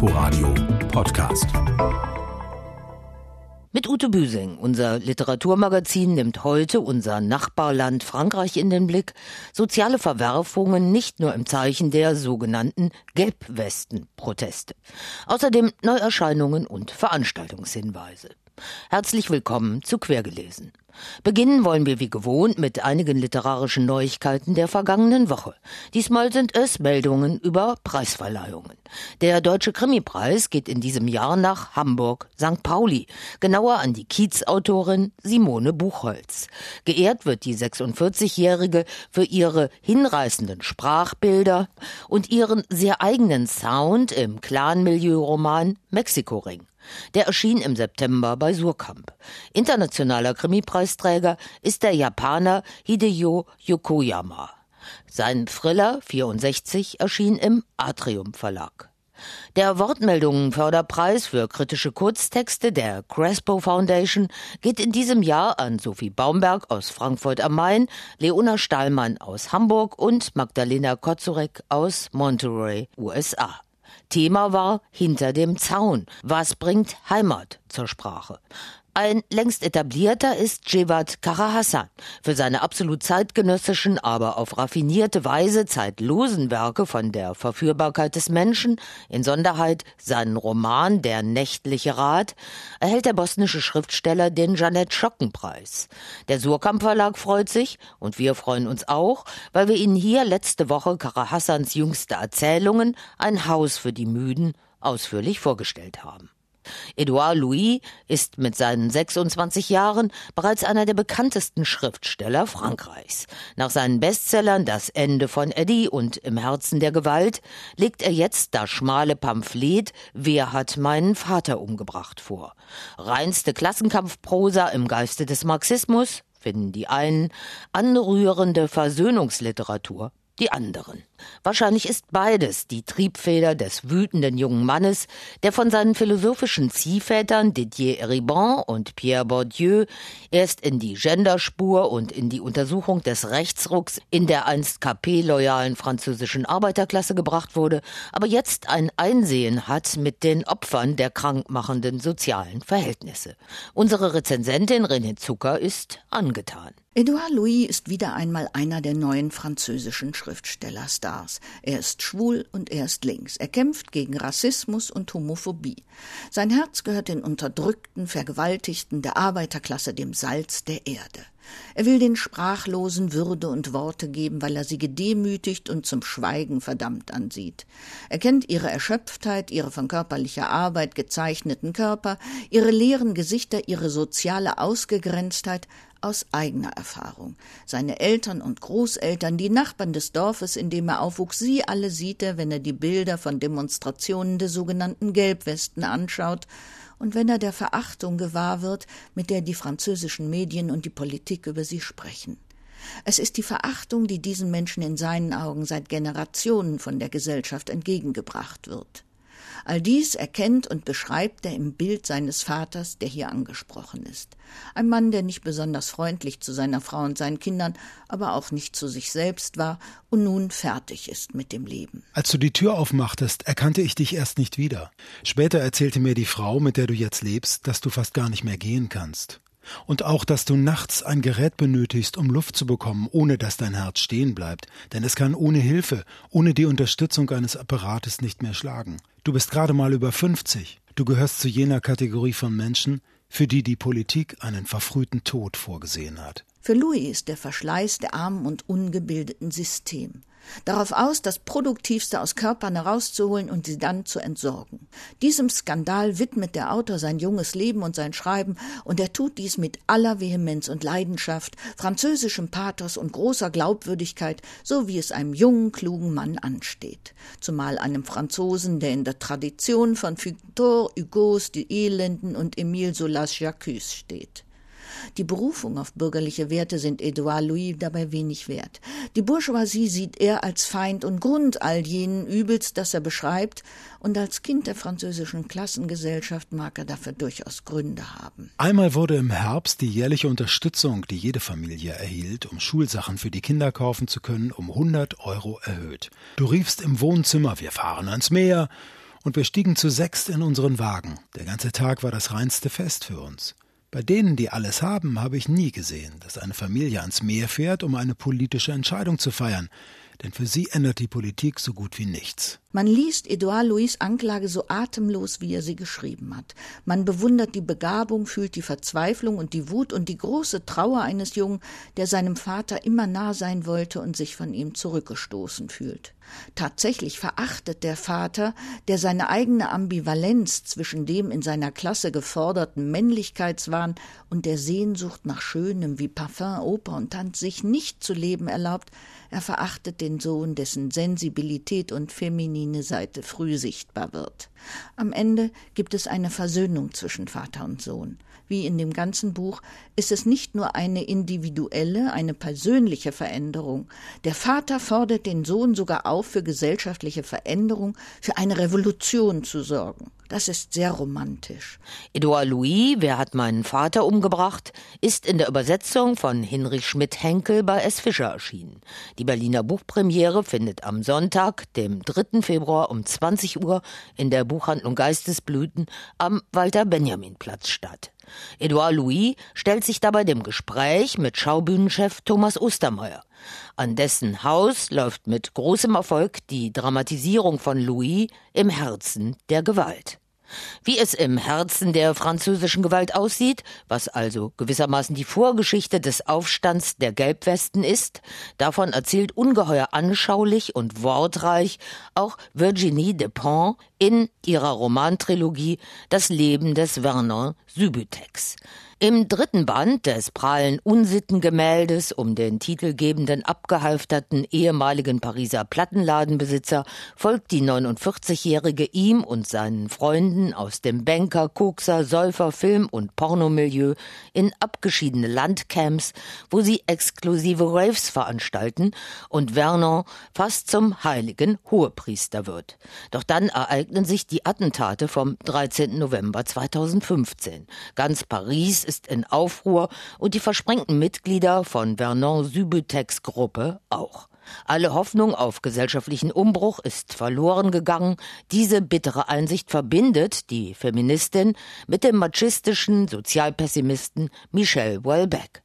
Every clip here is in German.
Inforadio Podcast. Mit Ute Büsing, unser Literaturmagazin, nimmt heute unser Nachbarland Frankreich in den Blick. Soziale Verwerfungen nicht nur im Zeichen der sogenannten Gelbwesten-Proteste. Außerdem Neuerscheinungen und Veranstaltungshinweise. Herzlich willkommen zu Quergelesen. Beginnen wollen wir wie gewohnt mit einigen literarischen Neuigkeiten der vergangenen Woche. Diesmal sind es Meldungen über Preisverleihungen. Der Deutsche Krimipreis geht in diesem Jahr nach Hamburg, St. Pauli, genauer an die Kiezautorin Simone Buchholz. Geehrt wird die 46-Jährige für ihre hinreißenden Sprachbilder und ihren sehr eigenen Sound im Clan-Milieu-Roman Mexiko-Ring. Der erschien im September bei Surkamp. Internationaler Krimipreisträger ist der Japaner Hideo Yokoyama. Sein Thriller 64 erschien im Atrium Verlag. Der Wortmeldungen-Förderpreis für kritische Kurztexte der Crespo Foundation geht in diesem Jahr an Sophie Baumberg aus Frankfurt am Main, Leona Stahlmann aus Hamburg und Magdalena Kozurek aus Monterey, USA. Thema war Hinter dem Zaun. Was bringt Heimat zur Sprache? Ein längst etablierter ist Jevat Karahassan. Für seine absolut zeitgenössischen, aber auf raffinierte Weise zeitlosen Werke von der Verführbarkeit des Menschen, in Sonderheit seinen Roman Der nächtliche Rat, erhält der bosnische Schriftsteller den Janet Schocken Preis. Der Surkamp Verlag freut sich und wir freuen uns auch, weil wir Ihnen hier letzte Woche Karahassans jüngste Erzählungen Ein Haus für die Müden ausführlich vorgestellt haben. Edouard Louis ist mit seinen 26 Jahren bereits einer der bekanntesten Schriftsteller Frankreichs. Nach seinen Bestsellern Das Ende von Eddie und Im Herzen der Gewalt legt er jetzt das schmale Pamphlet Wer hat meinen Vater umgebracht vor. Reinste Klassenkampfprosa im Geiste des Marxismus finden die einen, anrührende Versöhnungsliteratur die anderen. Wahrscheinlich ist beides die Triebfeder des wütenden jungen Mannes, der von seinen philosophischen Ziehvätern Didier Eribon und Pierre Bourdieu erst in die Genderspur und in die Untersuchung des Rechtsrucks in der einst KP-loyalen französischen Arbeiterklasse gebracht wurde, aber jetzt ein Einsehen hat mit den Opfern der krankmachenden sozialen Verhältnisse. Unsere Rezensentin René Zucker ist angetan. Edouard Louis ist wieder einmal einer der neuen französischen Schriftstellerstars. Er ist schwul und er ist links. Er kämpft gegen Rassismus und Homophobie. Sein Herz gehört den Unterdrückten, Vergewaltigten der Arbeiterklasse, dem Salz der Erde. Er will den Sprachlosen Würde und Worte geben, weil er sie gedemütigt und zum Schweigen verdammt ansieht. Er kennt ihre Erschöpftheit, ihre von körperlicher Arbeit gezeichneten Körper, ihre leeren Gesichter, ihre soziale Ausgegrenztheit, aus eigener Erfahrung. Seine Eltern und Großeltern, die Nachbarn des Dorfes, in dem er aufwuchs, sie alle sieht er, wenn er die Bilder von Demonstrationen der sogenannten Gelbwesten anschaut und wenn er der Verachtung gewahr wird, mit der die französischen Medien und die Politik über sie sprechen. Es ist die Verachtung, die diesen Menschen in seinen Augen seit Generationen von der Gesellschaft entgegengebracht wird. All dies erkennt und beschreibt er im Bild seines Vaters, der hier angesprochen ist. Ein Mann, der nicht besonders freundlich zu seiner Frau und seinen Kindern, aber auch nicht zu sich selbst war und nun fertig ist mit dem Leben. Als du die Tür aufmachtest, erkannte ich dich erst nicht wieder. Später erzählte mir die Frau, mit der du jetzt lebst, dass du fast gar nicht mehr gehen kannst. Und auch, dass du nachts ein Gerät benötigst, um Luft zu bekommen, ohne dass dein Herz stehen bleibt, denn es kann ohne Hilfe, ohne die Unterstützung eines Apparates nicht mehr schlagen. Du bist gerade mal über 50. Du gehörst zu jener Kategorie von Menschen, für die die Politik einen verfrühten Tod vorgesehen hat. Für Louis ist der Verschleiß der armen und ungebildeten System darauf aus, das Produktivste aus Körpern herauszuholen und sie dann zu entsorgen. Diesem Skandal widmet der Autor sein junges Leben und sein Schreiben, und er tut dies mit aller Vehemenz und Leidenschaft, französischem Pathos und großer Glaubwürdigkeit, so wie es einem jungen, klugen Mann ansteht. Zumal einem Franzosen, der in der Tradition von Victor Hugos Die Elenden und Emile Solas Jacques steht. Die Berufung auf bürgerliche Werte sind Edouard Louis dabei wenig wert. Die Bourgeoisie sieht er als Feind und Grund all jenen Übels, das er beschreibt, und als Kind der französischen Klassengesellschaft mag er dafür durchaus Gründe haben. Einmal wurde im Herbst die jährliche Unterstützung, die jede Familie erhielt, um Schulsachen für die Kinder kaufen zu können, um 100 Euro erhöht. Du riefst im Wohnzimmer, wir fahren ans Meer, Und wir stiegen zu sechst in unseren Wagen. Der ganze Tag war das reinste Fest für uns. Bei denen, die alles haben, habe ich nie gesehen, dass eine Familie ans Meer fährt, um eine politische Entscheidung zu feiern denn für sie ändert die Politik so gut wie nichts. Man liest Edouard Louis Anklage so atemlos, wie er sie geschrieben hat. Man bewundert die Begabung, fühlt die Verzweiflung und die Wut und die große Trauer eines Jungen, der seinem Vater immer nah sein wollte und sich von ihm zurückgestoßen fühlt. Tatsächlich verachtet der Vater, der seine eigene Ambivalenz zwischen dem in seiner Klasse geforderten Männlichkeitswahn und der Sehnsucht nach Schönem wie Parfum, Oper und Tanz sich nicht zu leben erlaubt, er verachtet den Sohn, dessen Sensibilität und feminine Seite früh sichtbar wird. Am Ende gibt es eine Versöhnung zwischen Vater und Sohn. Wie in dem ganzen Buch ist es nicht nur eine individuelle, eine persönliche Veränderung. Der Vater fordert den Sohn sogar auf, für gesellschaftliche Veränderung, für eine Revolution zu sorgen. Das ist sehr romantisch. Edouard Louis, Wer hat meinen Vater umgebracht, ist in der Übersetzung von Hinrich Schmidt-Henkel bei S. Fischer erschienen. Die Berliner Buchpremiere findet am Sonntag, dem 3. Februar um 20 Uhr in der Buchhandlung Geistesblüten am Walter-Benjamin-Platz statt. Edouard Louis stellt sich dabei dem Gespräch mit Schaubühnenchef Thomas Ostermeier. An dessen Haus läuft mit großem Erfolg die Dramatisierung von Louis im Herzen der Gewalt. Wie es im Herzen der französischen Gewalt aussieht, was also gewissermaßen die Vorgeschichte des Aufstands der Gelbwesten ist, davon erzählt ungeheuer anschaulich und wortreich auch Virginie Despont in ihrer Romantrilogie Das Leben des Vernon Subutex. Im dritten Band des prallen Unsittengemäldes um den titelgebenden abgehalfterten ehemaligen Pariser Plattenladenbesitzer folgt die 49-Jährige ihm und seinen Freunden aus dem Banker, Kokser, Säufer, Film- und Pornomilieu in abgeschiedene Landcamps, wo sie exklusive Raves veranstalten und Vernon fast zum heiligen Hohepriester wird. Doch dann ereignen sich die Attentate vom 13. November 2015. Ganz Paris ist in Aufruhr und die versprengten Mitglieder von Vernon Subutex Gruppe auch. Alle Hoffnung auf gesellschaftlichen Umbruch ist verloren gegangen. Diese bittere Einsicht verbindet die Feministin mit dem machistischen Sozialpessimisten Michel Welbeck.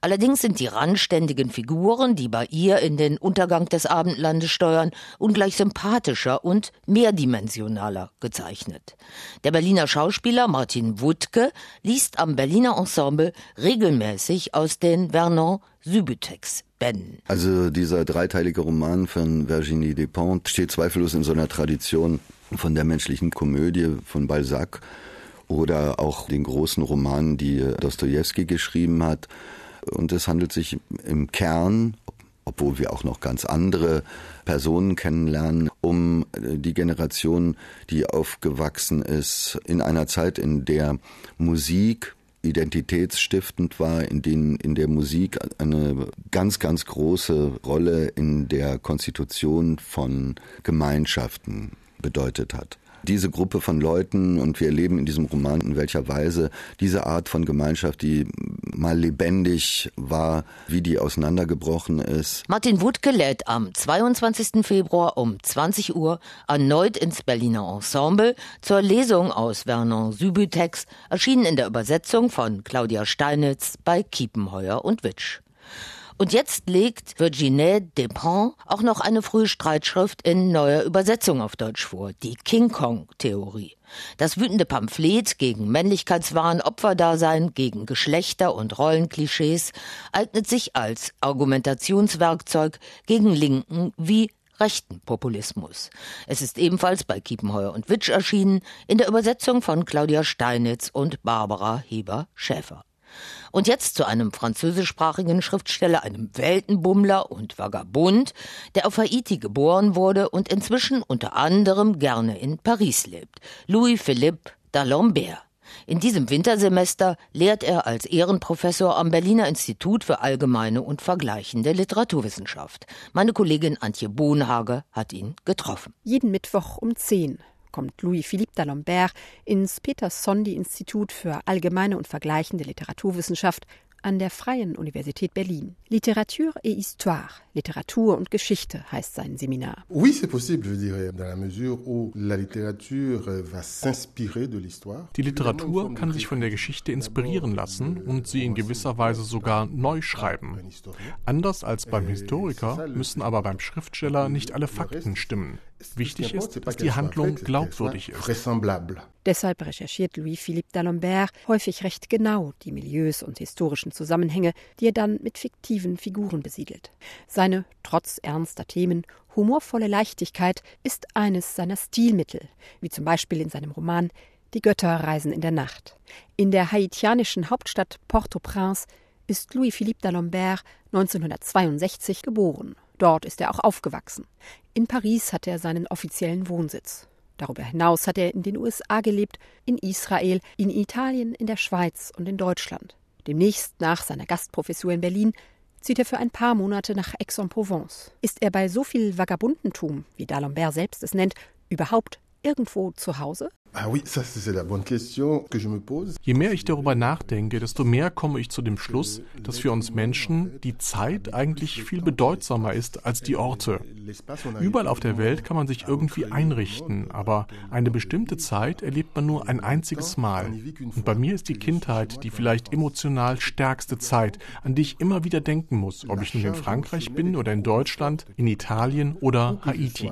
Allerdings sind die randständigen Figuren, die bei ihr in den Untergang des Abendlandes steuern, ungleich sympathischer und mehrdimensionaler gezeichnet. Der Berliner Schauspieler Martin Wuttke liest am Berliner Ensemble regelmäßig aus den Vernon Subutex Bänden. Also dieser dreiteilige Roman von Virginie Despentes steht zweifellos in so einer Tradition von der menschlichen Komödie von Balzac oder auch den großen Romanen, die Dostoevsky geschrieben hat. Und es handelt sich im Kern, obwohl wir auch noch ganz andere Personen kennenlernen, um die Generation, die aufgewachsen ist in einer Zeit, in der Musik identitätsstiftend war, in denen in der Musik eine ganz, ganz große Rolle in der Konstitution von Gemeinschaften bedeutet hat. Diese Gruppe von Leuten und wir erleben in diesem Roman, in welcher Weise diese Art von Gemeinschaft, die mal lebendig war, wie die auseinandergebrochen ist. Martin Wuttke lädt am 22. Februar um 20 Uhr erneut ins Berliner Ensemble zur Lesung aus Vernon Sübütex, erschienen in der Übersetzung von Claudia Steinitz bei Kiepenheuer und Witsch. Und jetzt legt Virginie Despentes auch noch eine frühe Streitschrift in neuer Übersetzung auf Deutsch vor, die King Kong-Theorie. Das wütende Pamphlet gegen Männlichkeitswahn, Opferdasein, gegen Geschlechter- und Rollenklischees eignet sich als Argumentationswerkzeug gegen linken wie rechten Populismus. Es ist ebenfalls bei Kiepenheuer und Witsch erschienen, in der Übersetzung von Claudia Steinitz und Barbara Heber-Schäfer. Und jetzt zu einem französischsprachigen Schriftsteller, einem Weltenbummler und Vagabund, der auf Haiti geboren wurde und inzwischen unter anderem gerne in Paris lebt. Louis-Philippe d'Alembert. In diesem Wintersemester lehrt er als Ehrenprofessor am Berliner Institut für allgemeine und vergleichende Literaturwissenschaft. Meine Kollegin Antje Bohnhage hat ihn getroffen. Jeden Mittwoch um 10 kommt Louis-Philippe d'Alembert ins Peter Sondi Institut für allgemeine und vergleichende Literaturwissenschaft an der Freien Universität Berlin. Literatur et Histoire, Literatur und Geschichte heißt sein Seminar. Oui, c'est possible, je dirais, dans la mesure où la littérature va s'inspirer de l'histoire. Die Literatur kann sich von der Geschichte inspirieren lassen und sie in gewisser Weise sogar neu schreiben. Anders als beim Historiker müssen aber beim Schriftsteller nicht alle Fakten stimmen. Wichtig ist, dass die Handlung glaubwürdig ist. Deshalb recherchiert Louis-Philippe d'Alembert häufig recht genau die Milieus und historischen Zusammenhänge, die er dann mit fiktiven Figuren besiedelt. Seine, trotz ernster Themen, humorvolle Leichtigkeit ist eines seiner Stilmittel, wie zum Beispiel in seinem Roman Die Götter reisen in der Nacht. In der haitianischen Hauptstadt Port-au-Prince ist Louis-Philippe d'Alembert 1962 geboren. Dort ist er auch aufgewachsen. In Paris hat er seinen offiziellen Wohnsitz. Darüber hinaus hat er in den USA gelebt, in Israel, in Italien, in der Schweiz und in Deutschland. Demnächst nach seiner Gastprofessur in Berlin zieht er für ein paar Monate nach Aix-en-Provence. Ist er bei so viel Vagabundentum, wie D'Alembert selbst es nennt, überhaupt irgendwo zu Hause? Ah. Je mehr ich darüber nachdenke, desto mehr komme ich zu dem Schluss, dass für uns Menschen die Zeit eigentlich viel bedeutsamer ist als die Orte. Überall auf der Welt kann man sich irgendwie einrichten, aber eine bestimmte Zeit erlebt man nur ein einziges Mal. Und bei mir ist die Kindheit die vielleicht emotional stärkste Zeit, an die ich immer wieder denken muss, ob ich nun in Frankreich bin oder in Deutschland, in Italien oder Haiti.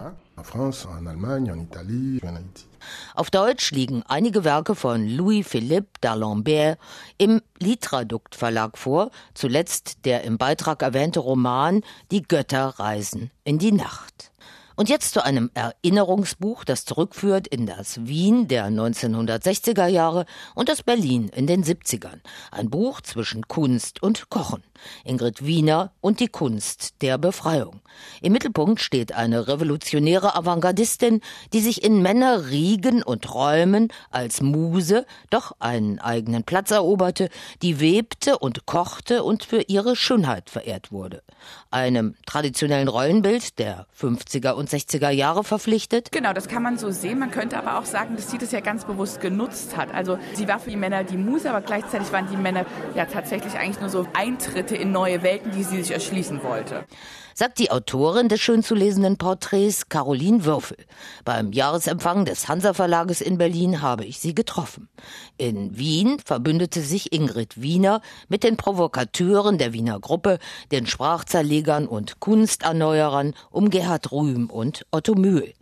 Auf Deutsch liegen einige Werke von Louis-Philippe d'Alembert im Litradukt Verlag vor, zuletzt der im Beitrag erwähnte Roman Die Götter reisen in die Nacht. Und jetzt zu einem Erinnerungsbuch, das zurückführt in das Wien der 1960er Jahre und das Berlin in den 70ern. Ein Buch zwischen Kunst und Kochen. Ingrid Wiener und die Kunst der Befreiung. Im Mittelpunkt steht eine revolutionäre Avantgardistin, die sich in Männerriegen und Räumen als Muse doch einen eigenen Platz eroberte, die webte und kochte und für ihre Schönheit verehrt wurde. Einem traditionellen Rollenbild der 50er und 60er Jahre verpflichtet. Genau, das kann man so sehen. Man könnte aber auch sagen, dass sie das ja ganz bewusst genutzt hat. Also sie war für die Männer die Muse, aber gleichzeitig waren die Männer ja tatsächlich eigentlich nur so Eintritte in neue Welten, die sie sich erschließen wollte sagt die Autorin des schön zu lesenden Porträts Caroline Würfel. Beim Jahresempfang des Hansa Verlages in Berlin habe ich sie getroffen. In Wien verbündete sich Ingrid Wiener mit den Provokateuren der Wiener Gruppe, den Sprachzerlegern und Kunsterneuerern um Gerhard Rühm und Otto Mühl.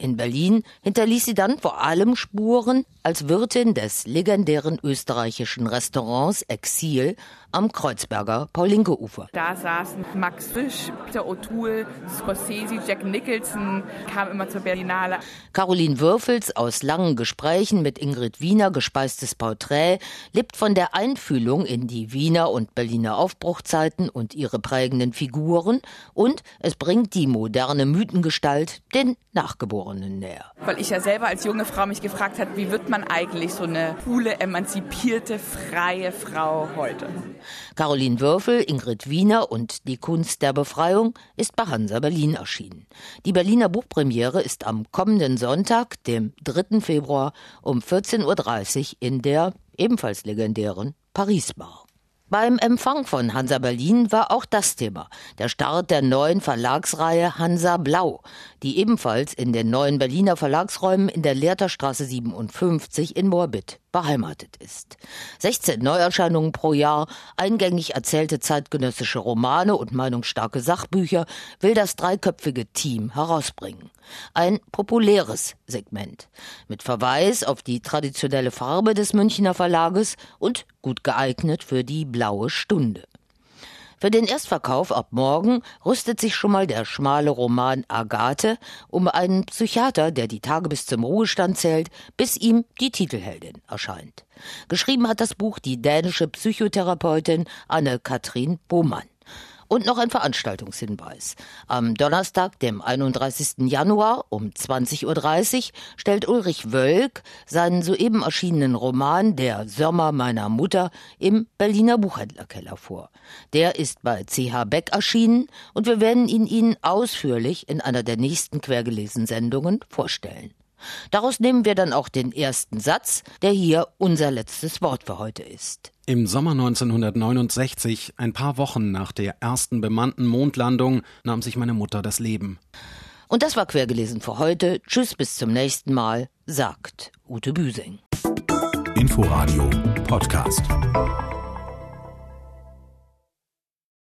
In Berlin hinterließ sie dann vor allem Spuren als Wirtin des legendären österreichischen Restaurants Exil am Kreuzberger Paulinke-Ufer. Da saßen Max Frisch, Peter O'Toole, Scorsese, Jack Nicholson, kam immer zur Berlinale. Caroline Würfels aus langen Gesprächen mit Ingrid Wiener gespeistes Porträt lebt von der Einfühlung in die Wiener und Berliner Aufbruchzeiten und ihre prägenden Figuren und es bringt die moderne Mythengestalt den Nachgeborenen näher. Weil ich ja selber als junge Frau mich gefragt habe, wie wird man eigentlich so eine coole, emanzipierte, freie Frau heute? Caroline Würfel, Ingrid Wiener und Die Kunst der Befreiung ist bei Hansa Berlin erschienen. Die Berliner Buchpremiere ist am kommenden Sonntag, dem 3. Februar um 14.30 Uhr in der ebenfalls legendären Paris Bar. Beim Empfang von Hansa Berlin war auch das Thema, der Start der neuen Verlagsreihe Hansa Blau, die ebenfalls in den neuen Berliner Verlagsräumen in der Lehrterstraße 57 in Morbid beheimatet ist. 16 Neuerscheinungen pro Jahr, eingängig erzählte zeitgenössische Romane und meinungsstarke Sachbücher will das dreiköpfige Team herausbringen. Ein populäres Segment. Mit Verweis auf die traditionelle Farbe des Münchner Verlages und gut geeignet für die blaue Stunde. Für den Erstverkauf ab morgen rüstet sich schon mal der schmale Roman Agathe um einen Psychiater, der die Tage bis zum Ruhestand zählt, bis ihm die Titelheldin erscheint. Geschrieben hat das Buch die dänische Psychotherapeutin Anne-Kathrin Bohmann. Und noch ein Veranstaltungshinweis. Am Donnerstag, dem 31. Januar um 20.30 Uhr stellt Ulrich Wölk seinen soeben erschienenen Roman Der Sommer meiner Mutter im Berliner Buchhändlerkeller vor. Der ist bei CH Beck erschienen und wir werden ihn Ihnen ausführlich in einer der nächsten Quergelesen Sendungen vorstellen. Daraus nehmen wir dann auch den ersten Satz, der hier unser letztes Wort für heute ist. Im Sommer 1969, ein paar Wochen nach der ersten bemannten Mondlandung, nahm sich meine Mutter das Leben. Und das war quergelesen für heute. Tschüss, bis zum nächsten Mal, sagt Ute Büsing. Inforadio Podcast.